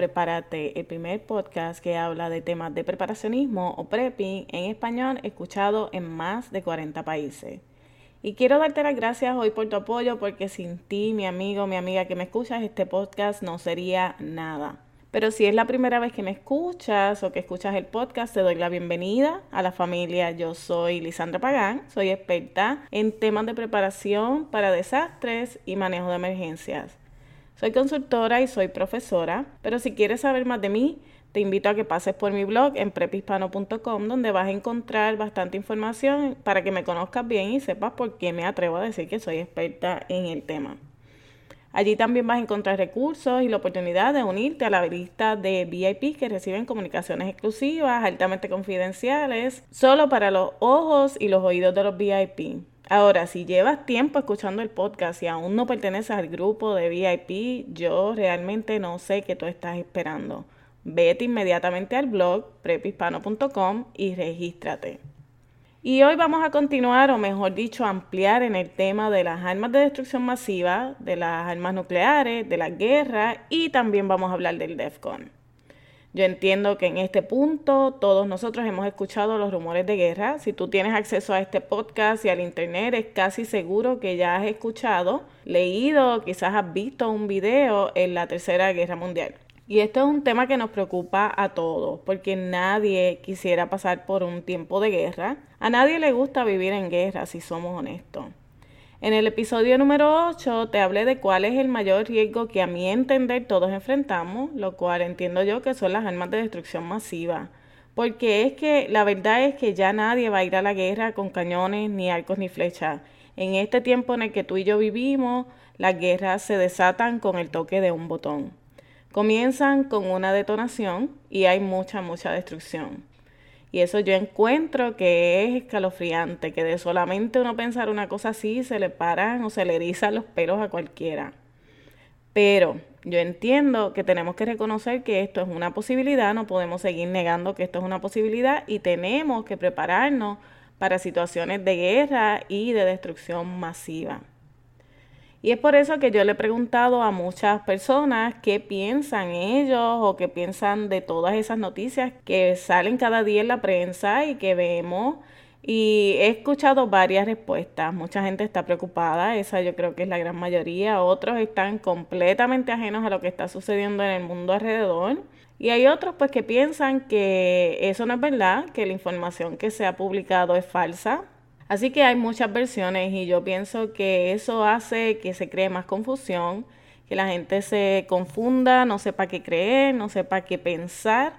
Prepárate, el primer podcast que habla de temas de preparacionismo o prepping en español escuchado en más de 40 países. Y quiero darte las gracias hoy por tu apoyo porque sin ti, mi amigo, mi amiga que me escuchas, este podcast no sería nada. Pero si es la primera vez que me escuchas o que escuchas el podcast, te doy la bienvenida a la familia. Yo soy Lisandra Pagán, soy experta en temas de preparación para desastres y manejo de emergencias. Soy consultora y soy profesora, pero si quieres saber más de mí, te invito a que pases por mi blog en prepispano.com donde vas a encontrar bastante información para que me conozcas bien y sepas por qué me atrevo a decir que soy experta en el tema. Allí también vas a encontrar recursos y la oportunidad de unirte a la lista de VIP que reciben comunicaciones exclusivas, altamente confidenciales, solo para los ojos y los oídos de los VIP. Ahora, si llevas tiempo escuchando el podcast y aún no perteneces al grupo de VIP, yo realmente no sé qué tú estás esperando. Vete inmediatamente al blog prepispano.com y regístrate. Y hoy vamos a continuar, o mejor dicho, ampliar en el tema de las armas de destrucción masiva, de las armas nucleares, de la guerra y también vamos a hablar del DEFCON. Yo entiendo que en este punto todos nosotros hemos escuchado los rumores de guerra. Si tú tienes acceso a este podcast y al internet, es casi seguro que ya has escuchado, leído, quizás has visto un video en la Tercera Guerra Mundial. Y esto es un tema que nos preocupa a todos, porque nadie quisiera pasar por un tiempo de guerra. A nadie le gusta vivir en guerra, si somos honestos. En el episodio número 8 te hablé de cuál es el mayor riesgo que a mi entender todos enfrentamos, lo cual entiendo yo que son las armas de destrucción masiva. Porque es que la verdad es que ya nadie va a ir a la guerra con cañones, ni arcos, ni flechas. En este tiempo en el que tú y yo vivimos, las guerras se desatan con el toque de un botón. Comienzan con una detonación y hay mucha, mucha destrucción. Y eso yo encuentro que es escalofriante, que de solamente uno pensar una cosa así se le paran o se le erizan los pelos a cualquiera. Pero yo entiendo que tenemos que reconocer que esto es una posibilidad, no podemos seguir negando que esto es una posibilidad y tenemos que prepararnos para situaciones de guerra y de destrucción masiva. Y es por eso que yo le he preguntado a muchas personas qué piensan ellos o qué piensan de todas esas noticias que salen cada día en la prensa y que vemos. Y he escuchado varias respuestas. Mucha gente está preocupada, esa yo creo que es la gran mayoría. Otros están completamente ajenos a lo que está sucediendo en el mundo alrededor. Y hay otros pues que piensan que eso no es verdad, que la información que se ha publicado es falsa, Así que hay muchas versiones y yo pienso que eso hace que se cree más confusión, que la gente se confunda, no sepa qué creer, no sepa qué pensar.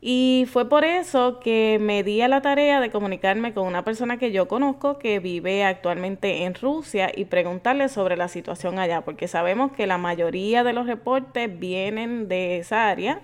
Y fue por eso que me di a la tarea de comunicarme con una persona que yo conozco que vive actualmente en Rusia y preguntarle sobre la situación allá, porque sabemos que la mayoría de los reportes vienen de esa área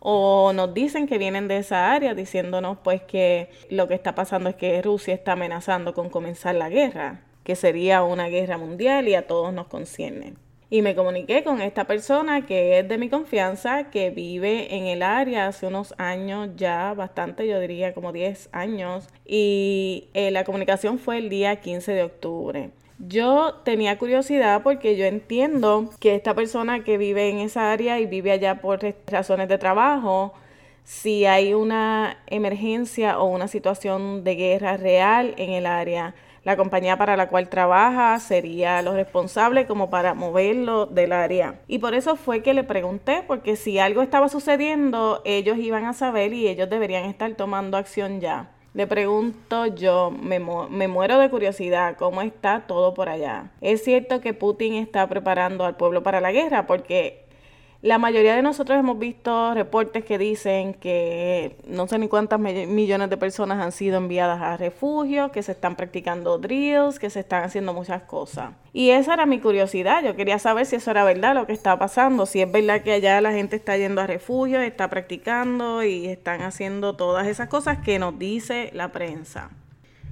o nos dicen que vienen de esa área diciéndonos pues que lo que está pasando es que Rusia está amenazando con comenzar la guerra, que sería una guerra mundial y a todos nos concierne. Y me comuniqué con esta persona que es de mi confianza, que vive en el área hace unos años ya, bastante, yo diría como 10 años, y eh, la comunicación fue el día 15 de octubre. Yo tenía curiosidad porque yo entiendo que esta persona que vive en esa área y vive allá por razones de trabajo, si hay una emergencia o una situación de guerra real en el área, la compañía para la cual trabaja sería lo responsable como para moverlo del área. Y por eso fue que le pregunté, porque si algo estaba sucediendo, ellos iban a saber y ellos deberían estar tomando acción ya. Le pregunto yo, me, me, muero de curiosidad, ¿cómo está todo por allá? ¿Es cierto que Putin está preparando al pueblo para la guerra? Porque la mayoría de nosotros hemos visto reportes que dicen que no sé ni cuántas millones de personas han sido enviadas a refugios, que se están practicando drills, que se están haciendo muchas cosas. Y esa era mi curiosidad. Yo quería saber si eso era verdad lo que estaba pasando, si es verdad que allá la gente está yendo a refugios, está practicando y están haciendo todas esas cosas que nos dice la prensa.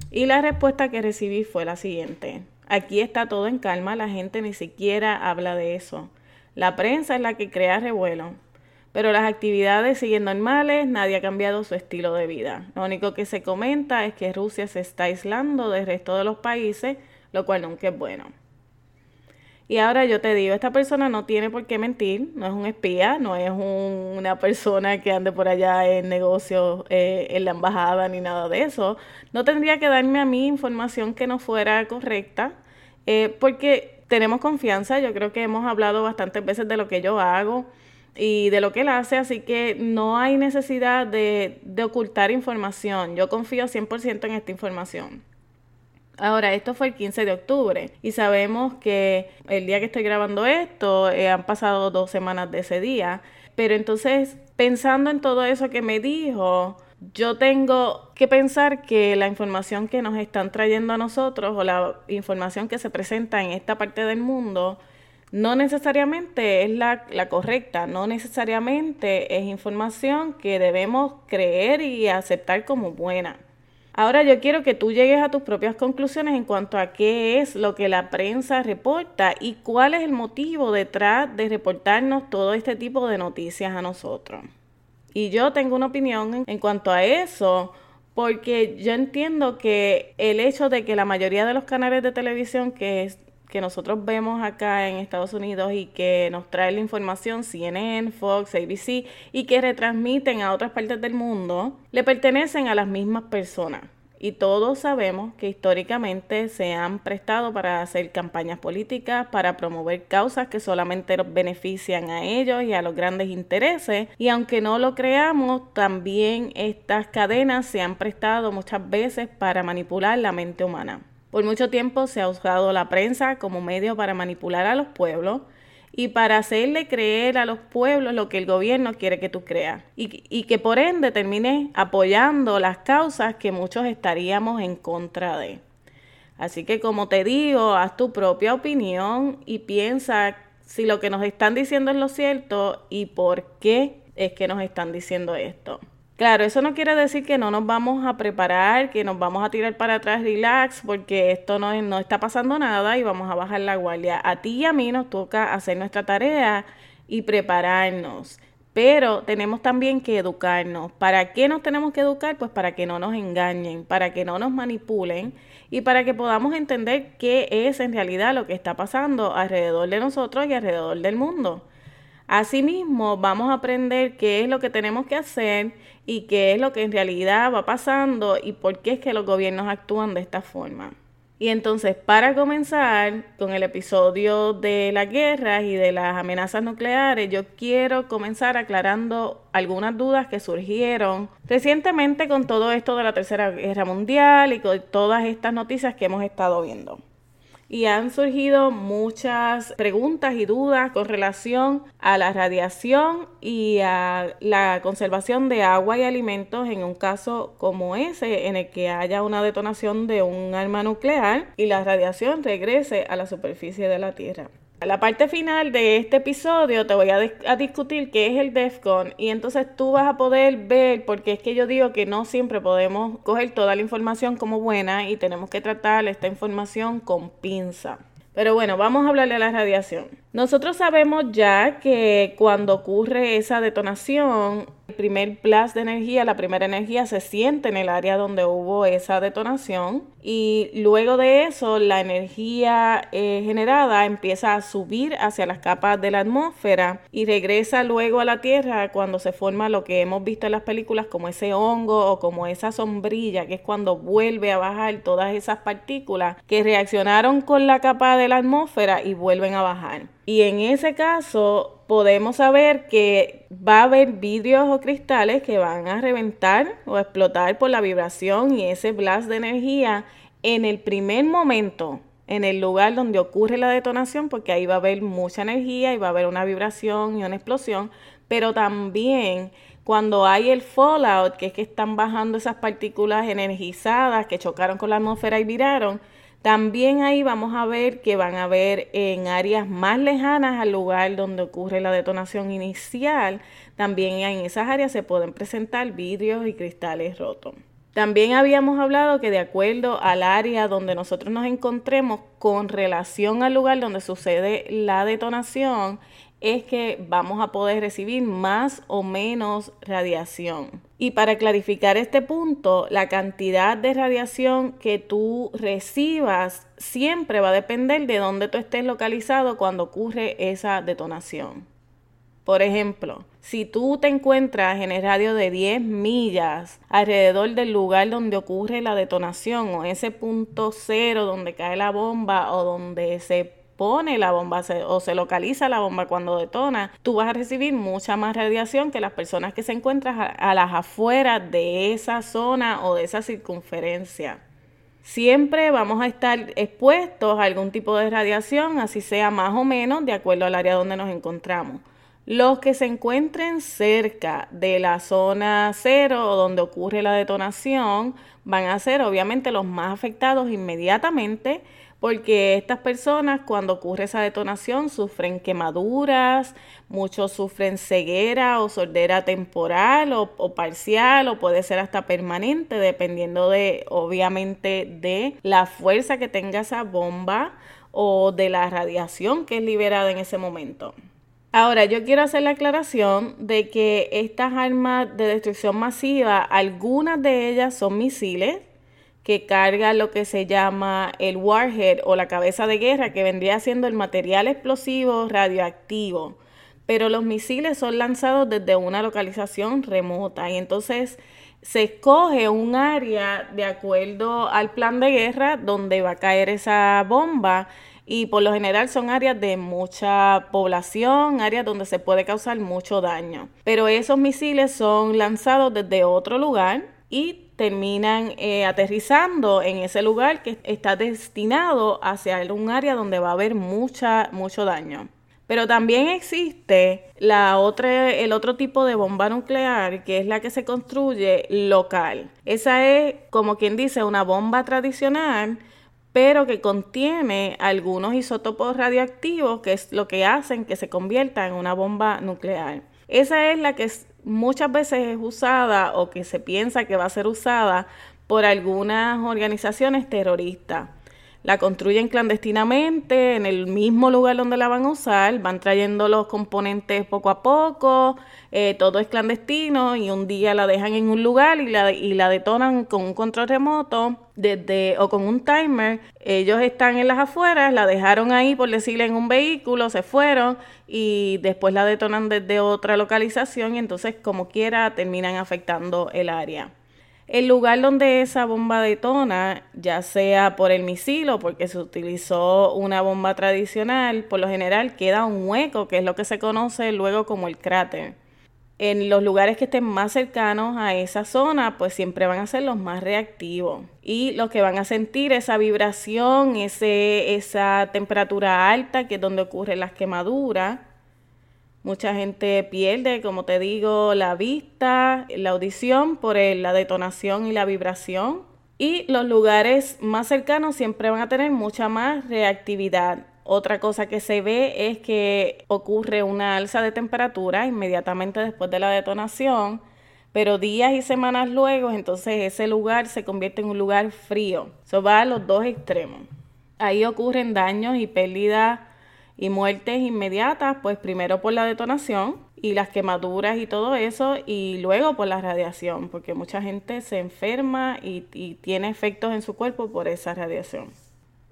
Y la respuesta que recibí fue la siguiente. Aquí está todo en calma, la gente ni siquiera habla de eso. La prensa es la que crea revuelo. Pero las actividades siguen normales, nadie ha cambiado su estilo de vida. Lo único que se comenta es que Rusia se está aislando del resto de los países, lo cual nunca es bueno. Y ahora yo te digo, esta persona no tiene por qué mentir, no es un espía, no es una persona que ande por allá en negocios eh, en la embajada ni nada de eso. No tendría que darme a mí información que no fuera correcta, eh, porque tenemos confianza, yo creo que hemos hablado bastantes veces de lo que yo hago y de lo que él hace, así que no hay necesidad de, ocultar información. Yo confío 100% en esta información. Ahora, esto fue el 15 de octubre y sabemos que el día que estoy grabando esto eh, han pasado dos semanas de ese día. Pero entonces, pensando en todo eso que me dijo, yo tengo que pensar que la información que nos están trayendo a nosotros o la información que se presenta en esta parte del mundo no necesariamente es la, correcta, no necesariamente es información que debemos creer y aceptar como buena. Ahora yo quiero que tú llegues a tus propias conclusiones en cuanto a qué es lo que la prensa reporta y cuál es el motivo detrás de reportarnos todo este tipo de noticias a nosotros. Y yo tengo una opinión en cuanto a eso, porque yo entiendo que el hecho de que la mayoría de los canales de televisión que, que nosotros vemos acá en Estados Unidos y que nos trae la información CNN, Fox, ABC y que retransmiten a otras partes del mundo, le pertenecen a las mismas personas. Y todos sabemos que históricamente se han prestado para hacer campañas políticas, para promover causas que solamente benefician a ellos y a los grandes intereses. Y aunque no lo creamos, también estas cadenas se han prestado muchas veces para manipular la mente humana. Por mucho tiempo se ha usado la prensa como medio para manipular a los pueblos y para hacerle creer a los pueblos lo que el gobierno quiere que tú creas y, y que por ende termine apoyando las causas que muchos estaríamos en contra de. Así que como te digo, haz tu propia opinión y piensa si lo que nos están diciendo es lo cierto y por qué es que nos están diciendo esto. Claro, eso no quiere decir que no nos vamos a preparar, que nos vamos a tirar para atrás, relax, porque esto no, no está pasando nada y vamos a bajar la guardia. A ti y a mí nos toca hacer nuestra tarea y prepararnos. Pero tenemos también que educarnos. ¿Para qué nos tenemos que educar? Pues para que no nos engañen, para que no nos manipulen y para que podamos entender qué es en realidad lo que está pasando alrededor de nosotros y alrededor del mundo. Asimismo, vamos a aprender qué es lo que tenemos que hacer y qué es lo que en realidad va pasando y por qué es que los gobiernos actúan de esta forma. Y entonces, para comenzar con el episodio de las guerras y de las amenazas nucleares, yo quiero comenzar aclarando algunas dudas que surgieron recientemente con todo esto de la Tercera Guerra Mundial y con todas estas noticias que hemos estado viendo y han surgido muchas preguntas y dudas con relación a la radiación y a la conservación de agua y alimentos en un caso como ese en el que haya una detonación de un arma nuclear y la radiación regrese a la superficie de la Tierra. La parte final de este episodio te voy a, discutir qué es el DEFCON y entonces tú vas a poder ver, porque es que yo digo que no siempre podemos coger toda la información como buena y tenemos que tratar esta información con pinza. Pero bueno, vamos a hablarle de la radiación. Nosotros sabemos ya que cuando ocurre esa detonación, el primer plus de energía, la primera energía se siente en el área donde hubo esa detonación y luego de eso la energía eh, generada empieza a subir hacia las capas de la atmósfera y regresa luego a la Tierra cuando se forma lo que hemos visto en las películas como ese hongo o como esa sombrilla que es cuando vuelve a bajar todas esas partículas que reaccionaron con la capa de la atmósfera y vuelven a bajar. Y en ese caso podemos saber que va a haber vidrios o cristales que van a reventar o explotar por la vibración y ese blast de energía en el primer momento, en el lugar donde ocurre la detonación, porque ahí va a haber mucha energía y va a haber una vibración y una explosión, pero también cuando hay el fallout, que es que están bajando esas partículas energizadas que chocaron con la atmósfera y viraron, también ahí vamos a ver que van a ver en áreas más lejanas al lugar donde ocurre la detonación inicial, también en esas áreas se pueden presentar vidrios y cristales rotos. También habíamos hablado que de acuerdo al área donde nosotros nos encontremos con relación al lugar donde sucede la detonación, es que vamos a poder recibir más o menos radiación. Y para clarificar este punto, la cantidad de radiación que tú recibas siempre va a depender de dónde tú estés localizado cuando ocurre esa detonación. Por ejemplo, si tú te encuentras en el radio de 10 millas alrededor del lugar donde ocurre la detonación o ese punto cero donde cae la bomba o donde se pone la bomba o se localiza la bomba cuando detona, tú vas a recibir mucha más radiación que las personas que se encuentran a, las afueras de esa zona o de esa circunferencia. Siempre vamos a estar expuestos a algún tipo de radiación, así sea más o menos, de acuerdo al área donde nos encontramos. Los que se encuentren cerca de la zona cero donde ocurre la detonación van a ser obviamente los más afectados inmediatamente porque estas personas cuando ocurre esa detonación sufren quemaduras, muchos sufren ceguera o sordera temporal o, parcial o puede ser hasta permanente dependiendo de obviamente de la fuerza que tenga esa bomba o de la radiación que es liberada en ese momento. Ahora, yo quiero hacer la aclaración de que estas armas de destrucción masiva, algunas de ellas son misiles, que carga lo que se llama el warhead o la cabeza de guerra, que vendría siendo el material explosivo radioactivo. Pero los misiles son lanzados desde una localización remota y entonces se escoge un área de acuerdo al plan de guerra donde va a caer esa bomba y por lo general son áreas de mucha población, áreas donde se puede causar mucho daño. Pero esos misiles son lanzados desde otro lugar y terminan eh, aterrizando en ese lugar que está destinado hacia un área donde va a haber mucha, mucho daño. Pero también existe la otra, el otro tipo de bomba nuclear, que es la que se construye local. Esa es, como quien dice, una bomba tradicional, pero que contiene algunos isótopos radioactivos, que es lo que hacen que se convierta en una bomba nuclear. Esa es la que muchas veces es usada o que se piensa que va a ser usada por algunas organizaciones terroristas. La construyen clandestinamente en el mismo lugar donde la van a usar, van trayendo los componentes poco a poco, eh, todo es clandestino y un día la dejan en un lugar y la, y la detonan con un control remoto desde, o con un timer. Ellos están en las afueras, la dejaron ahí por decirle en un vehículo, se fueron y después la detonan desde otra localización y entonces como quiera terminan afectando el área. El lugar donde esa bomba detona, ya sea por el misil o porque se utilizó una bomba tradicional, por lo general queda un hueco, que es lo que se conoce luego como el cráter. En los lugares que estén más cercanos a esa zona, pues siempre van a ser los más reactivos. Y los que van a sentir esa vibración, ese, esa temperatura alta, que es donde ocurren las quemaduras, Mucha gente pierde, como te digo, la vista, la audición por la detonación y la vibración. Y los lugares más cercanos siempre van a tener mucha más reactividad. Otra cosa que se ve es que ocurre una alza de temperatura inmediatamente después de la detonación, pero días y semanas luego, entonces ese lugar se convierte en un lugar frío. Eso va a los dos extremos. Ahí ocurren daños y pérdidas y muertes inmediatas, pues primero por la detonación y las quemaduras y todo eso, y luego por la radiación, porque mucha gente se enferma y, tiene efectos en su cuerpo por esa radiación.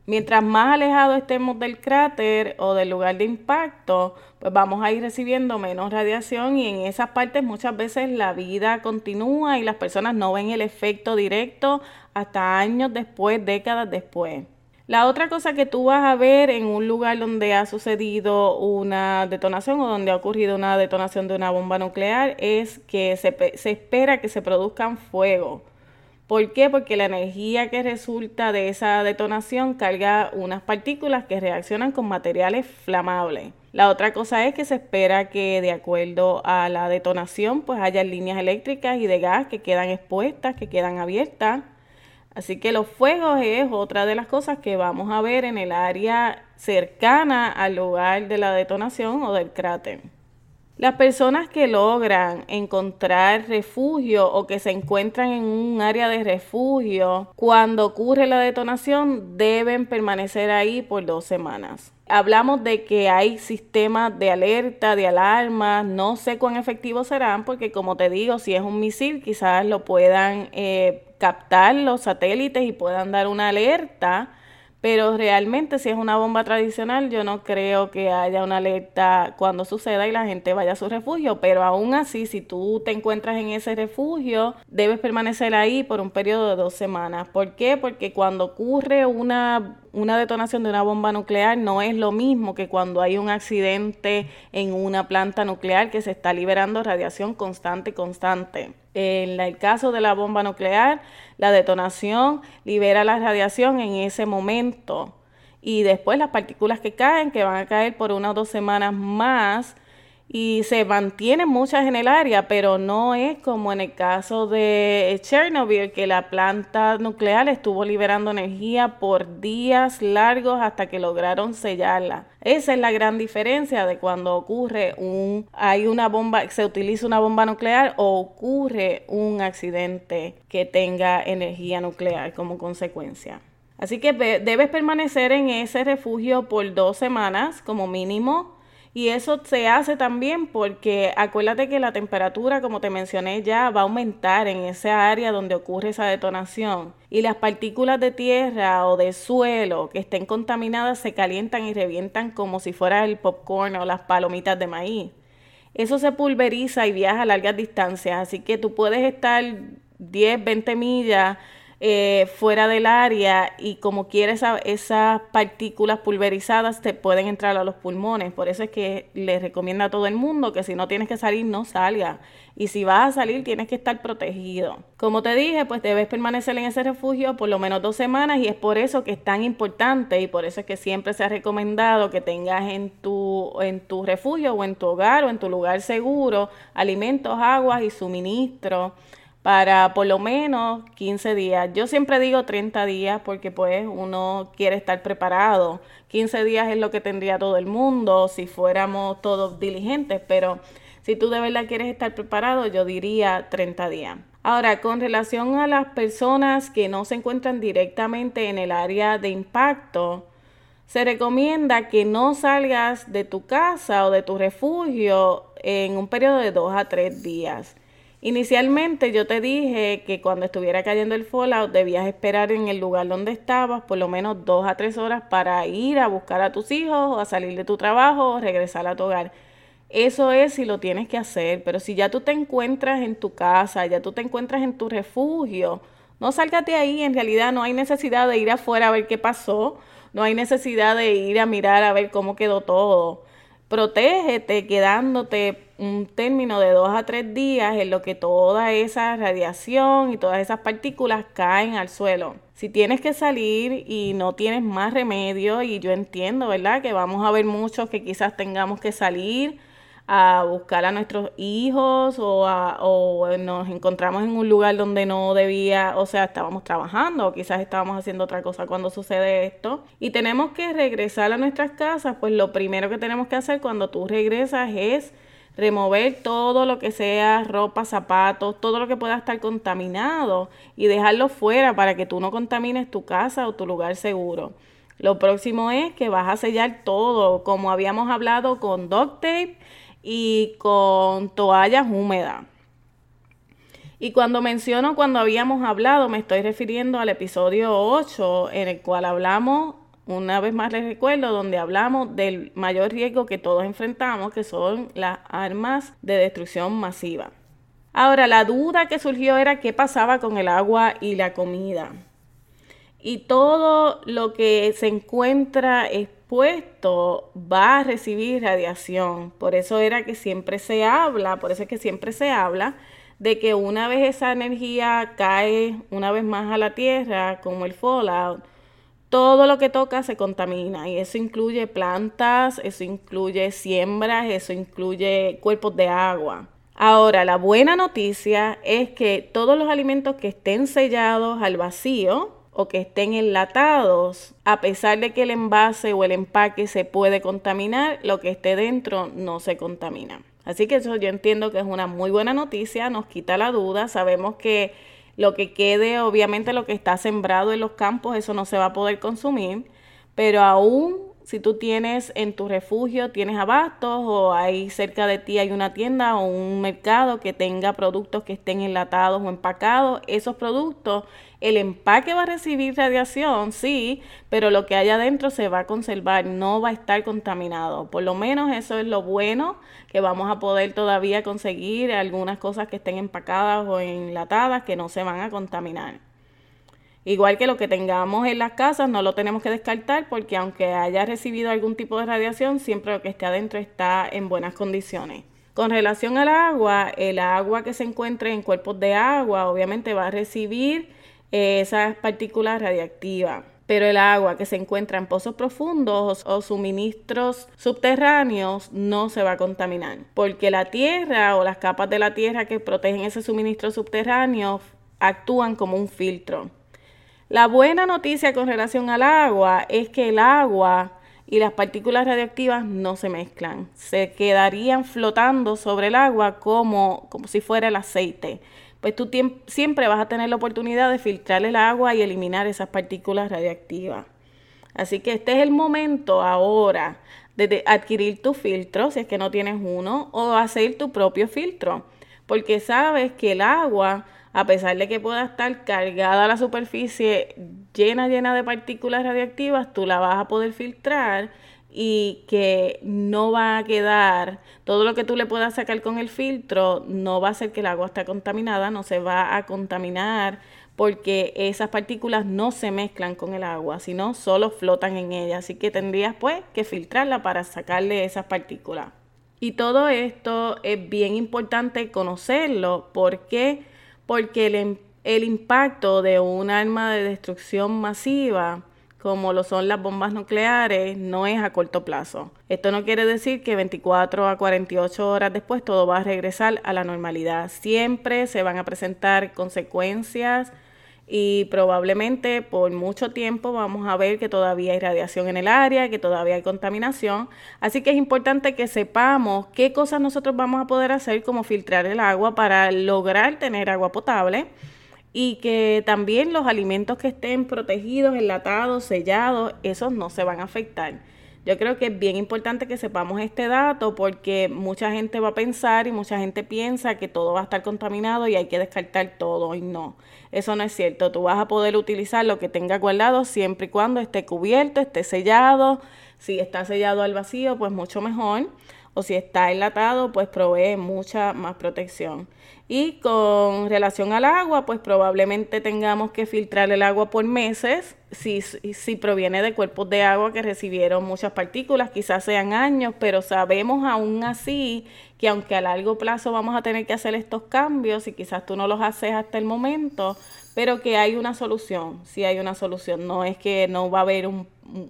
Mientras más alejado estemos del cráter o del lugar de impacto, pues vamos a ir recibiendo menos radiación y en esas partes muchas veces la vida continúa y las personas no ven el efecto directo hasta años después, décadas después. La otra cosa que tú vas a ver en un lugar donde ha sucedido una detonación o donde ha ocurrido una detonación de una bomba nuclear es que se, espera que se produzcan fuego. ¿Por qué? Porque la energía que resulta de esa detonación carga unas partículas que reaccionan con materiales flamables. La otra cosa es que se espera que de acuerdo a la detonación pues haya líneas eléctricas y de gas que quedan expuestas, que quedan abiertas Así que los fuegos es otra de las cosas que vamos a ver en el área cercana al lugar de la detonación o del cráter. Las personas que logran encontrar refugio o que se encuentran en un área de refugio cuando ocurre la detonación deben permanecer ahí por dos semanas. Hablamos de que hay sistemas de alerta, de alarma, no sé cuán efectivos serán porque como te digo, si es un misil quizás lo puedan eh, captar los satélites y puedan dar una alerta pero realmente si es una bomba tradicional, yo no creo que haya una alerta cuando suceda y la gente vaya a su refugio, pero aún así, si tú te encuentras en ese refugio, debes permanecer ahí por un periodo de dos semanas. ¿Por qué? Porque cuando ocurre una una detonación de una bomba nuclear no es lo mismo que cuando hay un accidente en una planta nuclear que se está liberando radiación constante y constante. En el caso de la bomba nuclear, la detonación libera la radiación en ese momento. Y después las partículas que caen, que van a caer por una o dos semanas más, y se mantienen muchas en el área, pero no es como en el caso de Chernobyl, que la planta nuclear estuvo liberando energía por días largos hasta que lograron sellarla. Esa es la gran diferencia de cuando ocurre un hay una bomba, se utiliza una bomba nuclear o ocurre un accidente que tenga energía nuclear como consecuencia. Así que debes permanecer en ese refugio por dos semanas como mínimo y eso se hace también porque acuérdate que la temperatura, como te mencioné ya, va a aumentar en esa área donde ocurre esa detonación. Y las partículas de tierra o de suelo que estén contaminadas se calientan y revientan como si fuera el popcorn o las palomitas de maíz. Eso se pulveriza y viaja a largas distancias, así que tú puedes estar 10, 20 millas eh, fuera del área y como quieres esas partículas pulverizadas te pueden entrar a los pulmones. Por eso es que les recomienda a todo el mundo que si no tienes que salir, no salga. Y si vas a salir, tienes que estar protegido. Como te dije, pues debes permanecer en ese refugio por lo menos dos semanas y es por eso que es tan importante y por eso es que siempre se ha recomendado que tengas en tu, en tu refugio o en tu hogar o en tu lugar seguro alimentos, aguas y suministros para por lo menos 15 días. Yo siempre digo 30 días porque pues uno quiere estar preparado. 15 días es lo que tendría todo el mundo si fuéramos todos diligentes, pero si tú de verdad quieres estar preparado, yo diría 30 días. Ahora, con relación a las personas que no se encuentran directamente en el área de impacto, se recomienda que no salgas de tu casa o de tu refugio en un periodo de 2 a 3 días. Inicialmente yo te dije que cuando estuviera cayendo el fallout debías esperar en el lugar donde estabas por lo menos dos a tres horas para ir a buscar a tus hijos o a salir de tu trabajo o regresar a tu hogar. Eso es si lo tienes que hacer, pero si ya tú te encuentras en tu casa, ya tú te encuentras en tu refugio, no salgas de ahí, en realidad no hay necesidad de ir afuera a ver qué pasó, no hay necesidad de ir a mirar a ver cómo quedó todo. Protégete quedándote un término de dos a tres días en lo que toda esa radiación y todas esas partículas caen al suelo. Si tienes que salir y no tienes más remedio, y yo entiendo, ¿verdad? Que vamos a ver muchos que quizás tengamos que salir a buscar a nuestros hijos o, o nos encontramos en un lugar donde no debía, o sea, estábamos trabajando o quizás estábamos haciendo otra cosa cuando sucede esto y tenemos que regresar a nuestras casas, pues lo primero que tenemos que hacer cuando tú regresas es remover todo lo que sea ropa, zapatos, todo lo que pueda estar contaminado y dejarlo fuera para que tú no contamines tu casa o tu lugar seguro. Lo próximo es que vas a sellar todo, como habíamos hablado con duct tape y con toallas húmedas. Y cuando menciono cuando habíamos hablado, me estoy refiriendo al episodio 8, en el cual hablamos una vez más les recuerdo donde hablamos del mayor riesgo que todos enfrentamos, que son las armas de destrucción masiva. Ahora, la duda que surgió era qué pasaba con el agua y la comida. Y todo lo que se encuentra expuesto va a recibir radiación. Por eso era que siempre se habla, por eso es que siempre se habla de que una vez esa energía cae una vez más a la Tierra, como el fallout, todo lo que toca se contamina y eso incluye plantas, eso incluye siembras, eso incluye cuerpos de agua. Ahora, la buena noticia es que todos los alimentos que estén sellados al vacío o que estén enlatados, a pesar de que el envase o el empaque se puede contaminar, lo que esté dentro no se contamina. Así que eso yo entiendo que es una muy buena noticia, nos quita la duda, sabemos que lo que quede, obviamente lo que está sembrado en los campos, eso no se va a poder consumir, pero aún si tú tienes en tu refugio, tienes abastos o hay cerca de ti hay una tienda o un mercado que tenga productos que estén enlatados o empacados, esos productos, el empaque va a recibir radiación, sí, pero lo que hay adentro se va a conservar, no va a estar contaminado. Por lo menos eso es lo bueno, que vamos a poder todavía conseguir algunas cosas que estén empacadas o enlatadas que no se van a contaminar. Igual que lo que tengamos en las casas, no lo tenemos que descartar porque aunque haya recibido algún tipo de radiación, siempre lo que esté adentro está en buenas condiciones. Con relación al agua, el agua que se encuentre en cuerpos de agua obviamente va a recibir eh, esas partículas radiactivas. Pero el agua que se encuentra en pozos profundos o suministros subterráneos no se va a contaminar, porque la tierra o las capas de la tierra que protegen ese suministro subterráneo actúan como un filtro. La buena noticia con relación al agua es que el agua y las partículas radiactivas no se mezclan. Se quedarían flotando sobre el agua como, como si fuera el aceite. Pues tú siempre vas a tener la oportunidad de filtrar el agua y eliminar esas partículas radiactivas. Así que este es el momento ahora de adquirir tu filtro, si es que no tienes uno, o hacer tu propio filtro. Porque sabes que el agua a pesar de que pueda estar cargada la superficie llena, llena de partículas radiactivas, tú la vas a poder filtrar y que no va a quedar, todo lo que tú le puedas sacar con el filtro no va a hacer que el agua esté contaminada, no se va a contaminar porque esas partículas no se mezclan con el agua, sino solo flotan en ella. Así que tendrías pues que filtrarla para sacarle esas partículas. Y todo esto es bien importante conocerlo porque porque el, el impacto de un arma de destrucción masiva como lo son las bombas nucleares, no es a corto plazo. Esto no quiere decir que 24 a 48 horas después todo va a regresar a la normalidad. Siempre se van a presentar consecuencias y probablemente por mucho tiempo vamos a ver que todavía hay radiación en el área, que todavía hay contaminación. Así que es importante que sepamos qué cosas nosotros vamos a poder hacer como filtrar el agua para lograr tener agua potable y que también los alimentos que estén protegidos, enlatados, sellados, esos no se van a afectar. Yo creo que es bien importante que sepamos este dato porque mucha gente va a pensar y mucha gente piensa que todo va a estar contaminado y hay que descartar todo y no. Eso no es cierto. Tú vas a poder utilizar lo que tenga guardado siempre y cuando esté cubierto, esté sellado. Si está sellado al vacío, pues mucho mejor. O si está enlatado, pues provee mucha más protección. Y con relación al agua, pues probablemente tengamos que filtrar el agua por meses si, si proviene de cuerpos de agua que recibieron muchas partículas, quizás sean años, pero sabemos aún así que aunque a largo plazo vamos a tener que hacer estos cambios y quizás tú no los haces hasta el momento, pero que hay una solución, sí hay una solución, no es que no va a haber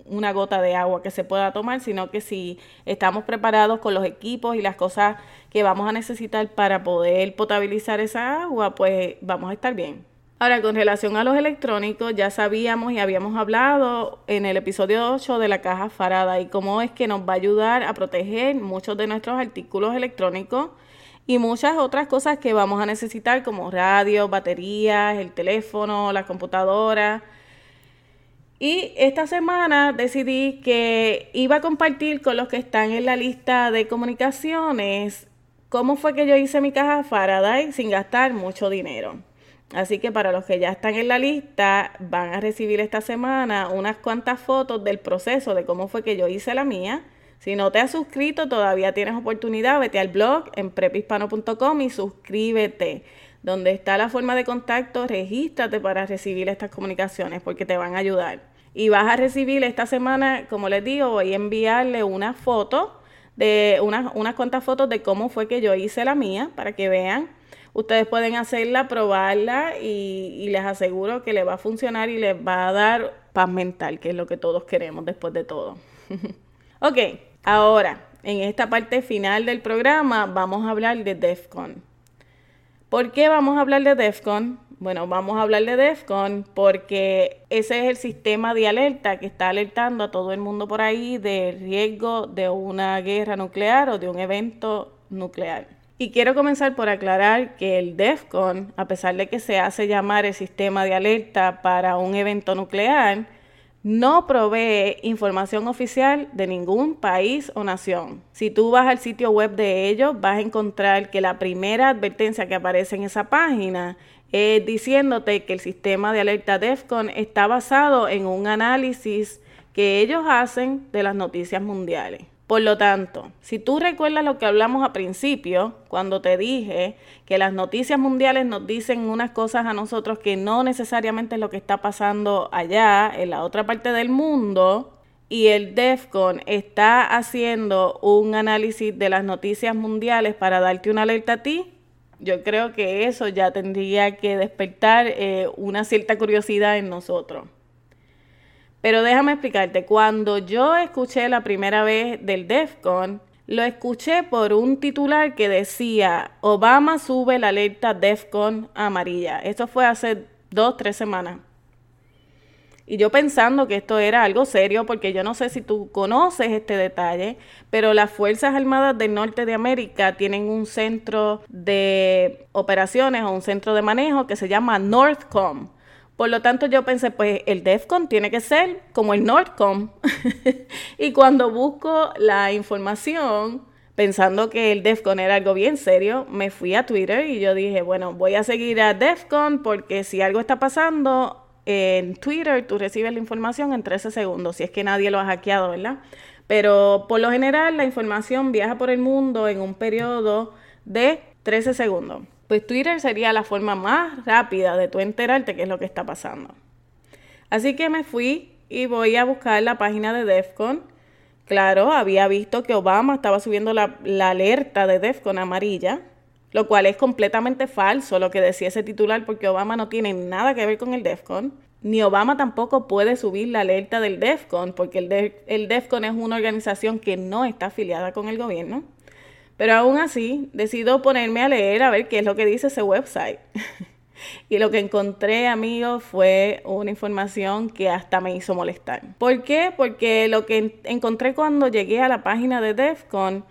una gota de agua que se pueda tomar, sino que si estamos preparados con los equipos y las cosas que vamos a necesitar para poder potabilizar esa agua, pues vamos a estar bien. Ahora, con relación a los electrónicos, ya sabíamos y habíamos hablado en el episodio 8 de la caja farada y cómo es que nos va a ayudar a proteger muchos de nuestros artículos electrónicos y muchas otras cosas que vamos a necesitar como radio, baterías, el teléfono, la computadora. Y esta semana decidí que iba a compartir con los que están en la lista de comunicaciones cómo fue que yo hice mi caja Faraday sin gastar mucho dinero. Así que para los que ya están en la lista, van a recibir esta semana unas cuantas fotos del proceso de cómo fue que yo hice la mía si no te has suscrito, todavía tienes oportunidad, vete al blog en prepispano.com y suscríbete. Donde está la forma de contacto, regístrate para recibir estas comunicaciones porque te van a ayudar. Y vas a recibir esta semana, como les digo, voy a enviarle una foto de unas, unas cuantas fotos de cómo fue que yo hice la mía para que vean. Ustedes pueden hacerla, probarla y, les aseguro que les va a funcionar y les va a dar paz mental, que es lo que todos queremos después de todo. Ok, ahora, en esta parte final del programa vamos a hablar de DEFCON. ¿Por qué vamos a hablar de DEFCON? Bueno, vamos a hablar de DEFCON porque ese es el sistema de alerta que está alertando a todo el mundo por ahí del riesgo de una guerra nuclear o de un evento nuclear. Y quiero comenzar por aclarar que el DEFCON, a pesar de que se hace llamar el sistema de alerta para un evento nuclear, no provee información oficial de ningún país o nación. Si tú vas al sitio web de ellos, vas a encontrar que la primera advertencia que aparece en esa página es diciéndote que el sistema de alerta DEFCON está basado en un análisis que ellos hacen de las noticias mundiales. Por lo tanto, si tú recuerdas lo que hablamos a principio, cuando te dije que las noticias mundiales nos dicen unas cosas a nosotros que no necesariamente es lo que está pasando allá, en la otra parte del mundo, y el DEFCON está haciendo un análisis de las noticias mundiales para darte una alerta a ti, yo creo que eso ya tendría que despertar eh, una cierta curiosidad en nosotros. Pero déjame explicarte, cuando yo escuché la primera vez del DEFCON, lo escuché por un titular que decía, Obama sube la alerta DEFCON amarilla. Esto fue hace dos, tres semanas. Y yo pensando que esto era algo serio, porque yo no sé si tú conoces este detalle, pero las Fuerzas Armadas del Norte de América tienen un centro de operaciones o un centro de manejo que se llama NORTHCOM. Por lo tanto, yo pensé, pues el DEFCON tiene que ser como el NORTHCOM. y cuando busco la información, pensando que el DEFCON era algo bien serio, me fui a Twitter y yo dije, bueno, voy a seguir a DEFCON porque si algo está pasando en Twitter, tú recibes la información en 13 segundos, si es que nadie lo ha hackeado, ¿verdad? Pero por lo general la información viaja por el mundo en un periodo de 13 segundos. Pues Twitter sería la forma más rápida de tú enterarte qué es lo que está pasando. Así que me fui y voy a buscar la página de DEFCON. Claro, había visto que Obama estaba subiendo la, la alerta de DEFCON amarilla, lo cual es completamente falso lo que decía ese titular porque Obama no tiene nada que ver con el DEFCON. Ni Obama tampoco puede subir la alerta del DEFCON porque el, el DEFCON es una organización que no está afiliada con el gobierno. Pero aún así, decido ponerme a leer a ver qué es lo que dice ese website. y lo que encontré, amigos, fue una información que hasta me hizo molestar. ¿Por qué? Porque lo que encontré cuando llegué a la página de DEFCON,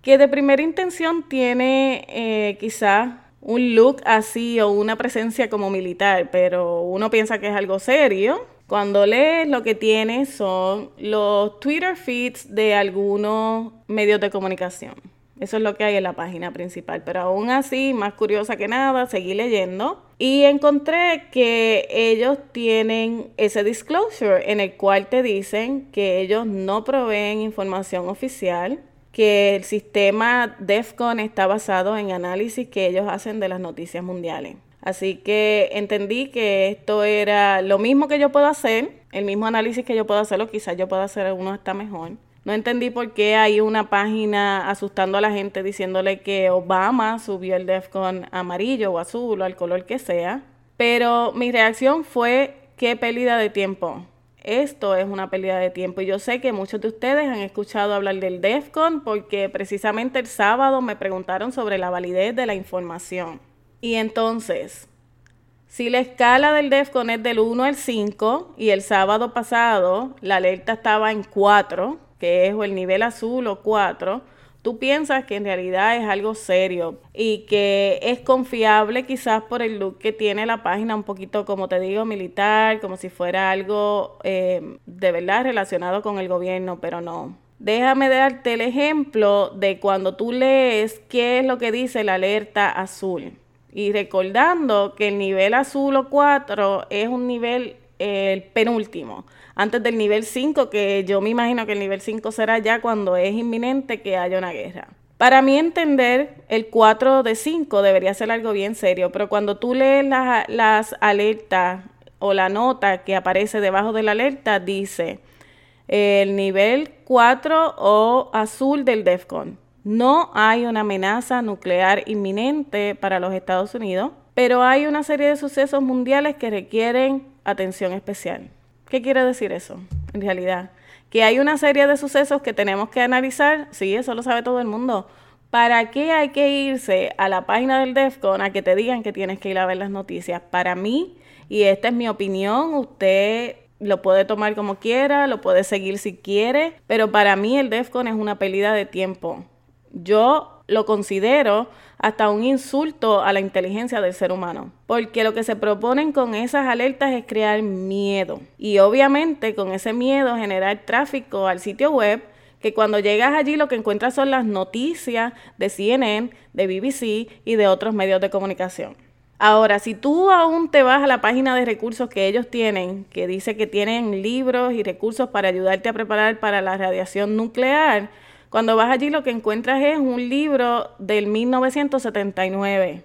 que de primera intención tiene eh, quizá un look así o una presencia como militar, pero uno piensa que es algo serio. Cuando lees lo que tiene son los Twitter feeds de algunos medios de comunicación. Eso es lo que hay en la página principal. Pero aún así, más curiosa que nada, seguí leyendo y encontré que ellos tienen ese disclosure en el cual te dicen que ellos no proveen información oficial, que el sistema DEFCON está basado en análisis que ellos hacen de las noticias mundiales. Así que entendí que esto era lo mismo que yo puedo hacer, el mismo análisis que yo puedo hacerlo, quizás yo pueda hacer uno hasta mejor no entendí por qué hay una página asustando a la gente diciéndole que Obama subió el DEFCON amarillo o azul o al color que sea. Pero mi reacción fue, qué pérdida de tiempo. Esto es una pérdida de tiempo y yo sé que muchos de ustedes han escuchado hablar del DEFCON porque precisamente el sábado me preguntaron sobre la validez de la información. Y entonces, si la escala del DEFCON es del 1 al 5 y el sábado pasado la alerta estaba en 4, que es o el nivel azul o 4, tú piensas que en realidad es algo serio y que es confiable quizás por el look que tiene la página, un poquito como te digo, militar, como si fuera algo eh, de verdad relacionado con el gobierno, pero no. Déjame darte el ejemplo de cuando tú lees qué es lo que dice la alerta azul. Y recordando que el nivel azul o 4 es un nivel el penúltimo, antes del nivel 5, que yo me imagino que el nivel 5 será ya cuando es inminente que haya una guerra. Para mí entender, el 4 de 5 debería ser algo bien serio, pero cuando tú lees las alertas o la nota que aparece debajo de la alerta, dice el nivel 4 o azul del DEFCON. No hay una amenaza nuclear inminente para los Estados Unidos, pero hay una serie de sucesos mundiales que requieren atención especial. ¿Qué quiere decir eso, en realidad? Que hay una serie de sucesos que tenemos que analizar, sí, eso lo sabe todo el mundo. ¿Para qué hay que irse a la página del DEFCON a que te digan que tienes que ir a ver las noticias? Para mí, y esta es mi opinión, usted lo puede tomar como quiera, lo puede seguir si quiere, pero para mí el DEFCON es una pérdida de tiempo. Yo lo considero hasta un insulto a la inteligencia del ser humano, porque lo que se proponen con esas alertas es crear miedo y obviamente con ese miedo generar tráfico al sitio web que cuando llegas allí lo que encuentras son las noticias de CNN, de BBC y de otros medios de comunicación. Ahora, si tú aún te vas a la página de recursos que ellos tienen, que dice que tienen libros y recursos para ayudarte a preparar para la radiación nuclear, cuando vas allí lo que encuentras es un libro del 1979.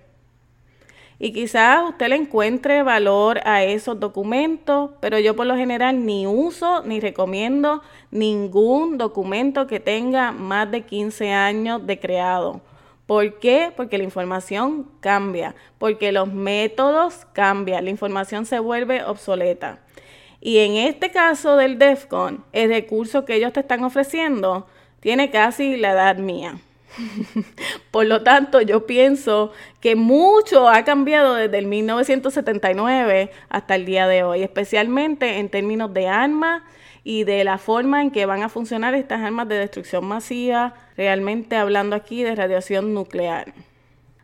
Y quizás usted le encuentre valor a esos documentos, pero yo por lo general ni uso ni recomiendo ningún documento que tenga más de 15 años de creado. ¿Por qué? Porque la información cambia, porque los métodos cambian, la información se vuelve obsoleta. Y en este caso del DEFCON, el recurso que ellos te están ofreciendo tiene casi la edad mía. Por lo tanto, yo pienso que mucho ha cambiado desde el 1979 hasta el día de hoy, especialmente en términos de armas y de la forma en que van a funcionar estas armas de destrucción masiva, realmente hablando aquí de radiación nuclear.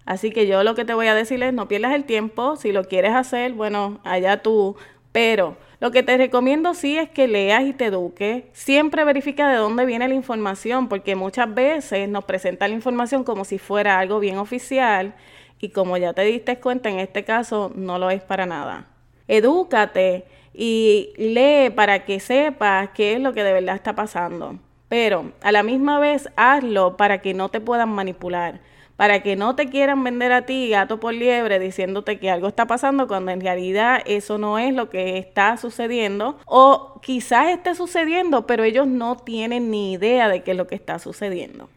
Así que yo lo que te voy a decir es no pierdas el tiempo, si lo quieres hacer, bueno, allá tú, pero lo que te recomiendo sí es que leas y te eduques. Siempre verifica de dónde viene la información, porque muchas veces nos presenta la información como si fuera algo bien oficial y como ya te diste cuenta, en este caso no lo es para nada. Edúcate y lee para que sepas qué es lo que de verdad está pasando. Pero a la misma vez hazlo para que no te puedan manipular para que no te quieran vender a ti gato por liebre diciéndote que algo está pasando cuando en realidad eso no es lo que está sucediendo o quizás esté sucediendo pero ellos no tienen ni idea de qué es lo que está sucediendo.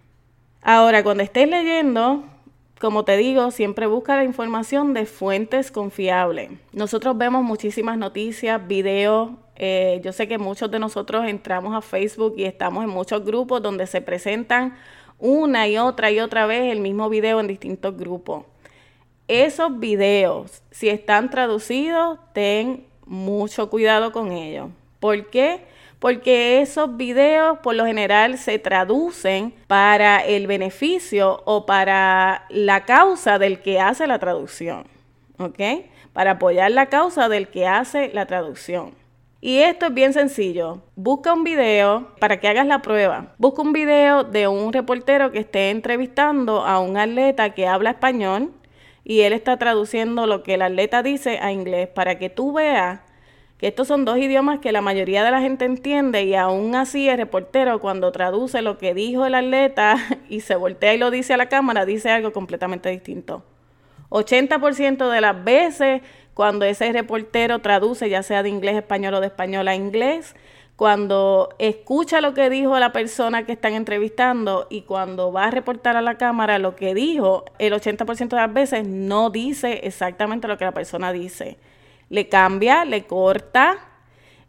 Ahora, cuando estés leyendo, como te digo, siempre busca la información de fuentes confiables. Nosotros vemos muchísimas noticias, videos. Eh, yo sé que muchos de nosotros entramos a Facebook y estamos en muchos grupos donde se presentan una y otra y otra vez el mismo video en distintos grupos. Esos videos, si están traducidos, ten mucho cuidado con ellos. ¿Por qué? Porque esos videos por lo general se traducen para el beneficio o para la causa del que hace la traducción. ¿Ok? Para apoyar la causa del que hace la traducción. Y esto es bien sencillo. Busca un video para que hagas la prueba. Busca un video de un reportero que esté entrevistando a un atleta que habla español y él está traduciendo lo que el atleta dice a inglés para que tú veas que estos son dos idiomas que la mayoría de la gente entiende y aún así el reportero cuando traduce lo que dijo el atleta y se voltea y lo dice a la cámara dice algo completamente distinto. 80% de las veces cuando ese reportero traduce, ya sea de inglés a español o de español a inglés, cuando escucha lo que dijo la persona que están entrevistando y cuando va a reportar a la cámara lo que dijo, el 80% de las veces no dice exactamente lo que la persona dice. Le cambia, le corta,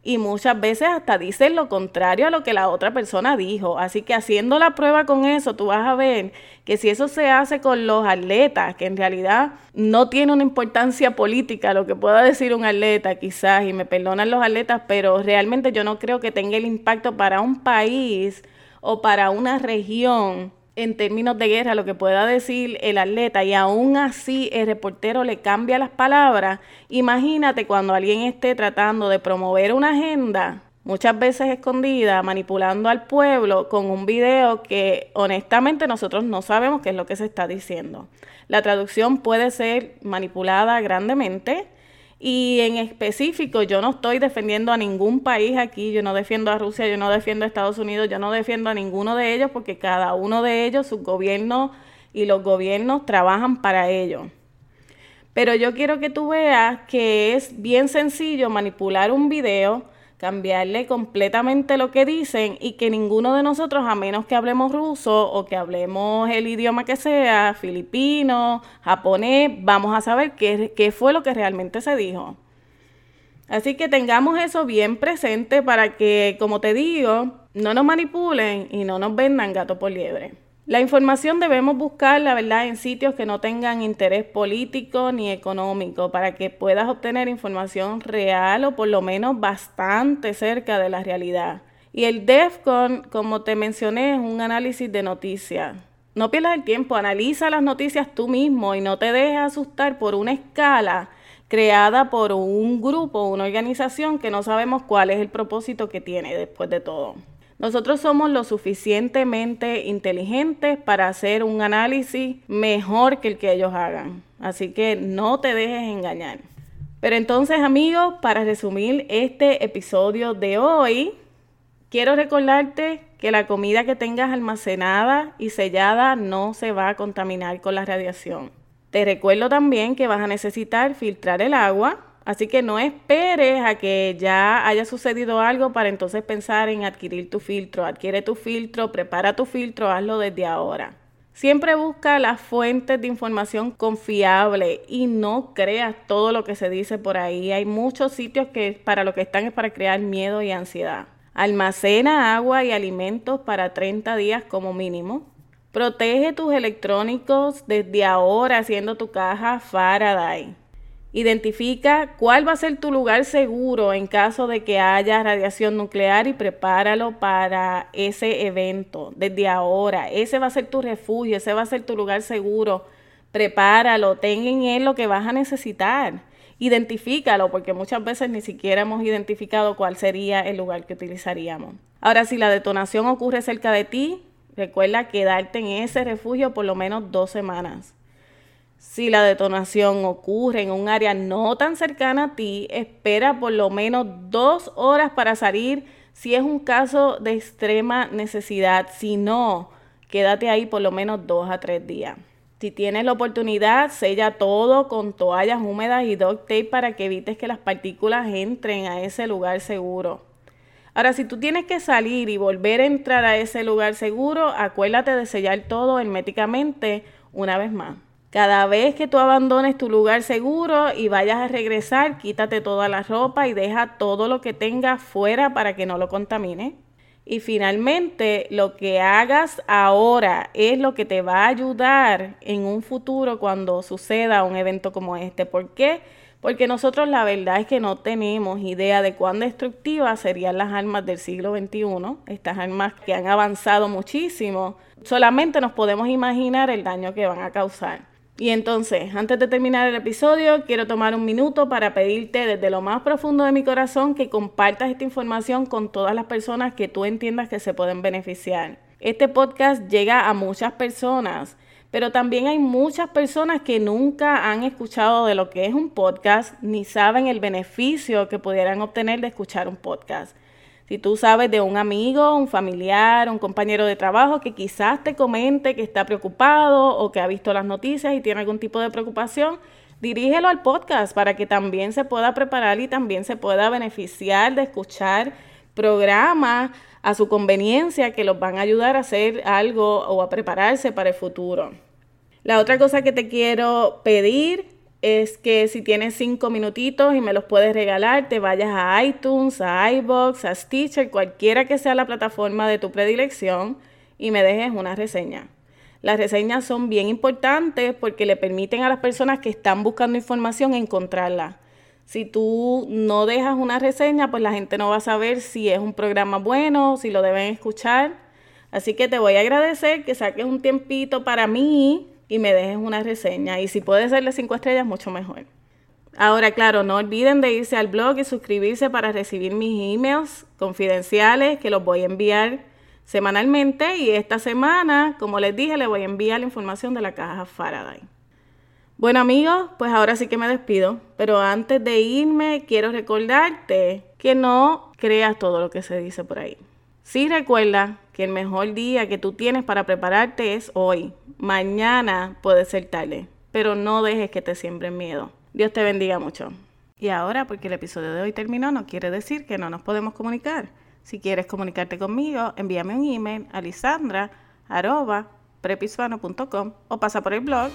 y muchas veces hasta dicen lo contrario a lo que la otra persona dijo. Así que haciendo la prueba con eso, tú vas a ver que si eso se hace con los atletas, que en realidad no tiene una importancia política lo que pueda decir un atleta quizás, y me perdonan los atletas, pero realmente yo no creo que tenga el impacto para un país o para una región en términos de guerra lo que pueda decir el atleta y aún así el reportero le cambia las palabras, imagínate cuando alguien esté tratando de promover una agenda, muchas veces escondida, manipulando al pueblo con un video que honestamente nosotros no sabemos qué es lo que se está diciendo. La traducción puede ser manipulada grandemente y en específico, yo no estoy defendiendo a ningún país aquí, yo no defiendo a Rusia, yo no defiendo a Estados Unidos, yo no defiendo a ninguno de ellos porque cada uno de ellos, sus gobiernos y los gobiernos trabajan para ello. Pero yo quiero que tú veas que es bien sencillo manipular un video cambiarle completamente lo que dicen y que ninguno de nosotros, a menos que hablemos ruso o que hablemos el idioma que sea, filipino, japonés, vamos a saber qué, qué fue lo que realmente se dijo. Así que tengamos eso bien presente para que, como te digo, no nos manipulen y no nos vendan gato por liebre. La información debemos buscar, la verdad, en sitios que no tengan interés político ni económico para que puedas obtener información real o por lo menos bastante cerca de la realidad. Y el DEFCON, como te mencioné, es un análisis de noticias. No pierdas el tiempo, analiza las noticias tú mismo y no te dejes asustar por una escala creada por un grupo, una organización que no sabemos cuál es el propósito que tiene después de todo. Nosotros somos lo suficientemente inteligentes para hacer un análisis mejor que el que ellos hagan. Así que no te dejes engañar. Pero entonces amigos, para resumir este episodio de hoy, quiero recordarte que la comida que tengas almacenada y sellada no se va a contaminar con la radiación. Te recuerdo también que vas a necesitar filtrar el agua, así que no esperes a que ya haya sucedido algo para entonces pensar en adquirir tu filtro. Adquiere tu filtro, prepara tu filtro, hazlo desde ahora. Siempre busca las fuentes de información confiable y no creas todo lo que se dice por ahí. Hay muchos sitios que para lo que están es para crear miedo y ansiedad. Almacena agua y alimentos para 30 días como mínimo. Protege tus electrónicos desde ahora haciendo tu caja Faraday. Identifica cuál va a ser tu lugar seguro en caso de que haya radiación nuclear y prepáralo para ese evento desde ahora. Ese va a ser tu refugio, ese va a ser tu lugar seguro. Prepáralo, ten en él lo que vas a necesitar. Identifícalo porque muchas veces ni siquiera hemos identificado cuál sería el lugar que utilizaríamos. Ahora, si la detonación ocurre cerca de ti, Recuerda quedarte en ese refugio por lo menos dos semanas. Si la detonación ocurre en un área no tan cercana a ti, espera por lo menos dos horas para salir si es un caso de extrema necesidad. Si no, quédate ahí por lo menos dos a tres días. Si tienes la oportunidad, sella todo con toallas húmedas y duct tape para que evites que las partículas entren a ese lugar seguro. Ahora, si tú tienes que salir y volver a entrar a ese lugar seguro, acuérdate de sellar todo herméticamente una vez más. Cada vez que tú abandones tu lugar seguro y vayas a regresar, quítate toda la ropa y deja todo lo que tengas fuera para que no lo contamine. Y finalmente, lo que hagas ahora es lo que te va a ayudar en un futuro cuando suceda un evento como este. ¿Por qué? porque nosotros la verdad es que no tenemos idea de cuán destructivas serían las armas del siglo XXI, estas armas que han avanzado muchísimo, solamente nos podemos imaginar el daño que van a causar. Y entonces, antes de terminar el episodio, quiero tomar un minuto para pedirte desde lo más profundo de mi corazón que compartas esta información con todas las personas que tú entiendas que se pueden beneficiar. Este podcast llega a muchas personas pero también hay muchas personas que nunca han escuchado de lo que es un podcast ni saben el beneficio que pudieran obtener de escuchar un podcast. Si tú sabes de un amigo, un familiar, un compañero de trabajo que quizás te comente que está preocupado o que ha visto las noticias y tiene algún tipo de preocupación, dirígelo al podcast para que también se pueda preparar y también se pueda beneficiar de escuchar programas a su conveniencia que los van a ayudar a hacer algo o a prepararse para el futuro. La otra cosa que te quiero pedir es que si tienes cinco minutitos y me los puedes regalar, te vayas a iTunes, a iBox, a Stitcher, cualquiera que sea la plataforma de tu predilección y me dejes una reseña. Las reseñas son bien importantes porque le permiten a las personas que están buscando información encontrarla. Si tú no dejas una reseña, pues la gente no va a saber si es un programa bueno, si lo deben escuchar. Así que te voy a agradecer que saques un tiempito para mí y me dejes una reseña. Y si puedes darle cinco estrellas, mucho mejor. Ahora, claro, no olviden de irse al blog y suscribirse para recibir mis emails confidenciales que los voy a enviar semanalmente. Y esta semana, como les dije, les voy a enviar la información de la caja Faraday. Bueno amigos, pues ahora sí que me despido, pero antes de irme quiero recordarte que no creas todo lo que se dice por ahí. Sí recuerda que el mejor día que tú tienes para prepararte es hoy. Mañana puede ser tarde, pero no dejes que te siembren miedo. Dios te bendiga mucho. Y ahora, porque el episodio de hoy terminó, no quiere decir que no nos podemos comunicar. Si quieres comunicarte conmigo, envíame un email a lisandra.prepisvano.com o pasa por el blog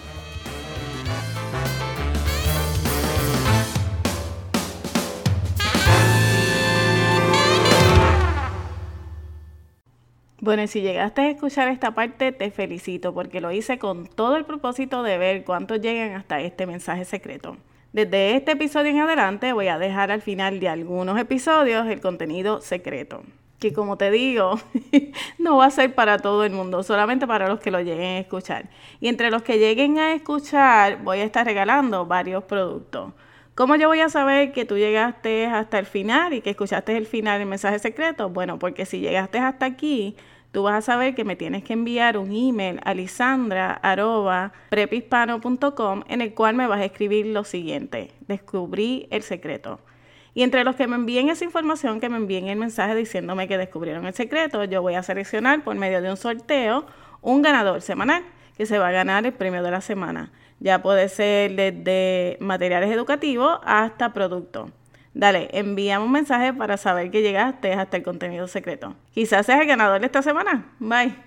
Bueno, y si llegaste a escuchar esta parte, te felicito porque lo hice con todo el propósito de ver cuántos llegan hasta este mensaje secreto. Desde este episodio en adelante voy a dejar al final de algunos episodios el contenido secreto. que como te digo, no va a ser para todo el mundo, solamente para los que lo lleguen a escuchar. Y entre los que lleguen a escuchar, voy a estar regalando varios productos. ¿Cómo yo voy a saber que tú llegaste hasta el final y que escuchaste el final del mensaje secreto? Bueno, porque si llegaste hasta aquí, tú vas a saber que me tienes que enviar un email a lisandra.prepispano.com en el cual me vas a escribir lo siguiente. Descubrí el secreto. Y entre los que me envíen esa información, que me envíen el mensaje diciéndome que descubrieron el secreto, yo voy a seleccionar por medio de un sorteo un ganador semanal que se va a ganar el premio de la semana. Ya puede ser desde materiales educativos hasta productos. Dale, envíame un mensaje para saber que llegaste hasta el contenido secreto. Quizás seas el ganador de esta semana. Bye.